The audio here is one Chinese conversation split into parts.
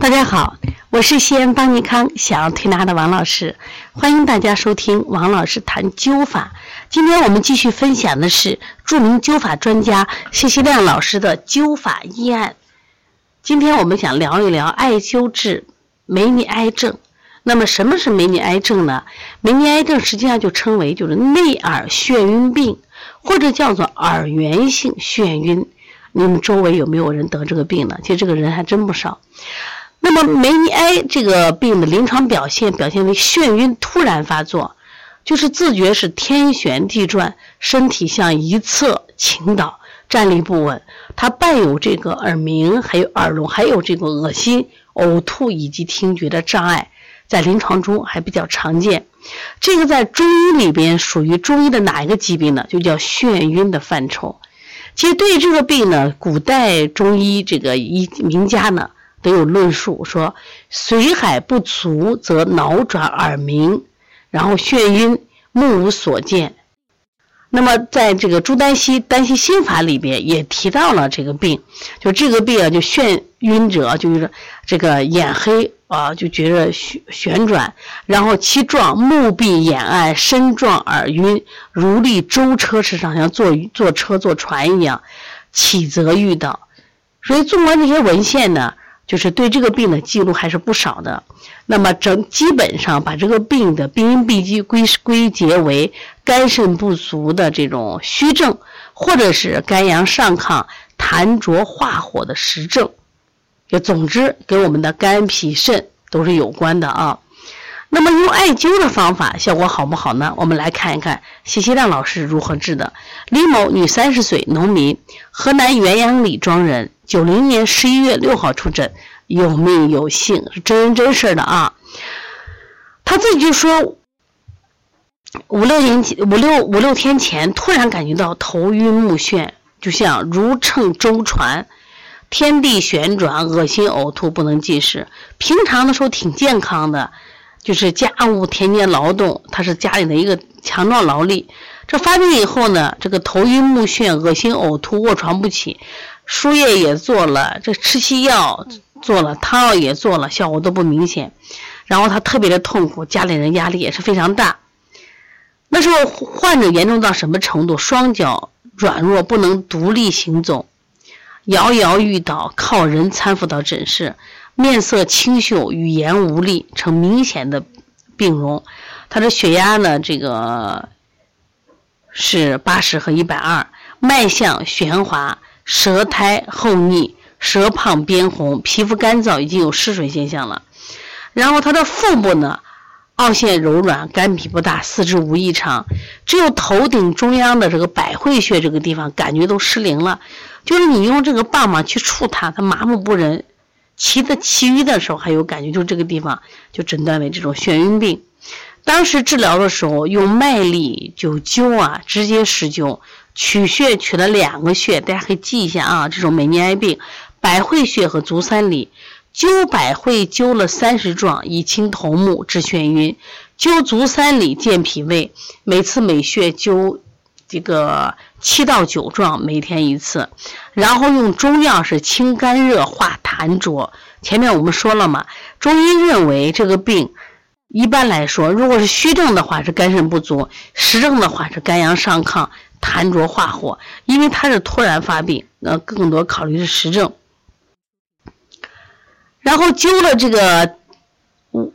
大家好，我是西安邦尼康小儿推拿的王老师，欢迎大家收听王老师谈灸法。今天我们继续分享的是著名灸法专家谢希亮老师的灸法医案。今天我们想聊一聊艾灸治梅尼埃症。那么什么是梅尼埃症呢？梅尼埃症实际上就称为就是内耳眩晕病，或者叫做耳源性眩晕。你们周围有没有人得这个病呢？其实这个人还真不少。那么梅尼埃这个病的临床表现表现为眩晕突然发作，就是自觉是天旋地转，身体向一侧倾倒，站立不稳。它伴有这个耳鸣，还有耳聋，还有这个恶心、呕吐以及听觉的障碍，在临床中还比较常见。这个在中医里边属于中医的哪一个疾病呢？就叫眩晕的范畴。其实对于这个病呢，古代中医这个医名家呢。都有论述说，水海不足则脑转耳鸣，然后眩晕，目无所见。那么在这个朱丹溪《丹溪心法》里边也提到了这个病，就这个病啊，就眩晕者就是这个眼黑啊，就觉着旋旋转，然后其状目闭眼暗，身状耳晕，如立舟车之上，像坐坐车坐船一样，起则欲倒。所以纵观这些文献呢。就是对这个病的记录还是不少的，那么整基本上把这个病的病因病机归归结为肝肾不足的这种虚症，或者是肝阳上亢、痰浊化火的实症，就总之跟我们的肝脾肾都是有关的啊。那么用艾灸的方法效果好不好呢？我们来看一看谢希亮老师如何治的。李某，女，三十岁，农民，河南原阳李庄人。九零年十一月六号出诊，有命有幸，是真人真事的啊。他自己就说，五六年前，五六五六天前，突然感觉到头晕目眩，就像如乘舟船，天地旋转，恶心呕吐，不能进食。平常的时候挺健康的，就是家务田间劳动，他是家里的一个强壮劳力。这发病以后呢，这个头晕目眩、恶心呕吐、卧床不起。输液也做了，这吃西药做了，汤药也做了，效果都不明显。然后他特别的痛苦，家里人压力也是非常大。那时候患者严重到什么程度？双脚软弱，不能独立行走，摇摇欲倒，靠人搀扶到诊室。面色清秀，语言无力，呈明显的病容。他的血压呢？这个是八十和一百二，脉象弦滑。舌苔厚腻，舌胖边红，皮肤干燥，已经有失水现象了。然后他的腹部呢，凹陷柔软，肝脾不大，四肢无异常，只有头顶中央的这个百会穴这个地方感觉都失灵了。就是你用这个棒棒去触它，它麻木不仁。其的其余的时候还有感觉，就这个地方就诊断为这种眩晕病。当时治疗的时候用麦粒灸灸啊，直接施灸。取穴取了两个穴，大家可以记一下啊。这种梅尼埃病，百会穴和足三里，灸百会灸了三十壮，以清头目，治眩晕；灸足三里健脾胃，每次每穴灸这个七到九壮，每天一次。然后用中药是清肝热、化痰浊。前面我们说了嘛，中医认为这个病一般来说，如果是虚症的话是肝肾不足，实症的话是肝阳上亢。痰浊化火，因为他是突然发病，那更多考虑是实症。然后灸了这个五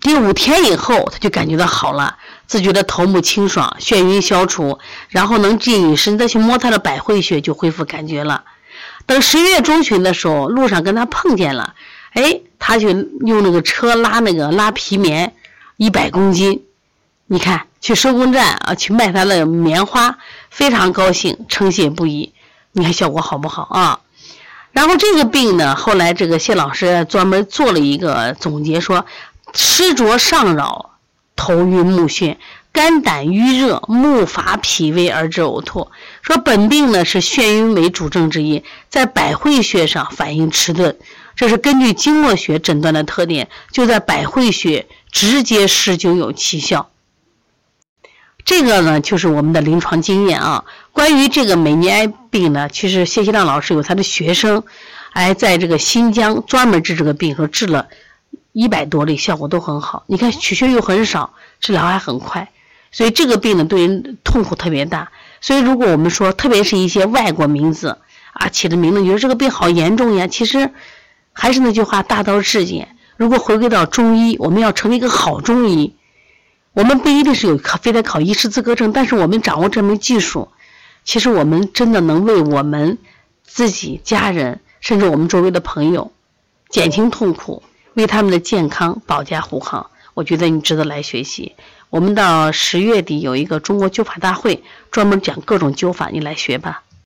第五天以后，他就感觉到好了，自觉的头目清爽，眩晕消除，然后能进饮食，再去摸他的百会穴，就恢复感觉了。等十一月中旬的时候，路上跟他碰见了，哎，他就用那个车拉那个拉皮棉，一百公斤。你看，去收工站啊，去卖他的棉花，非常高兴，称谢不已。你看效果好不好啊？然后这个病呢，后来这个谢老师专门做了一个总结，说湿浊上扰，头晕目眩，肝胆郁热，目乏脾胃而致呕吐。说本病呢是眩晕为主症之一，在百会穴上反应迟钝，这是根据经络学诊断的特点，就在百会穴直接施灸有奇效。这个呢，就是我们的临床经验啊。关于这个美尼埃病呢，其实谢希亮老师有他的学生，还在这个新疆专门治这个病，说治了一百多例，效果都很好。你看取血又很少，治疗还很快，所以这个病呢对人痛苦特别大。所以如果我们说，特别是一些外国名字啊起的名字，你说这个病好严重呀，其实还是那句话，大道至简。如果回归到中医，我们要成为一个好中医，我们不一定是有考，非得考医师资格证，但是我们掌握这门技术，其实我们真的能为我们自己、家人，甚至我们周围的朋友减轻痛苦，为他们的健康保驾护航。我觉得你值得来学习。我们到十月底有一个中国灸法大会，专门讲各种灸法，你来学吧。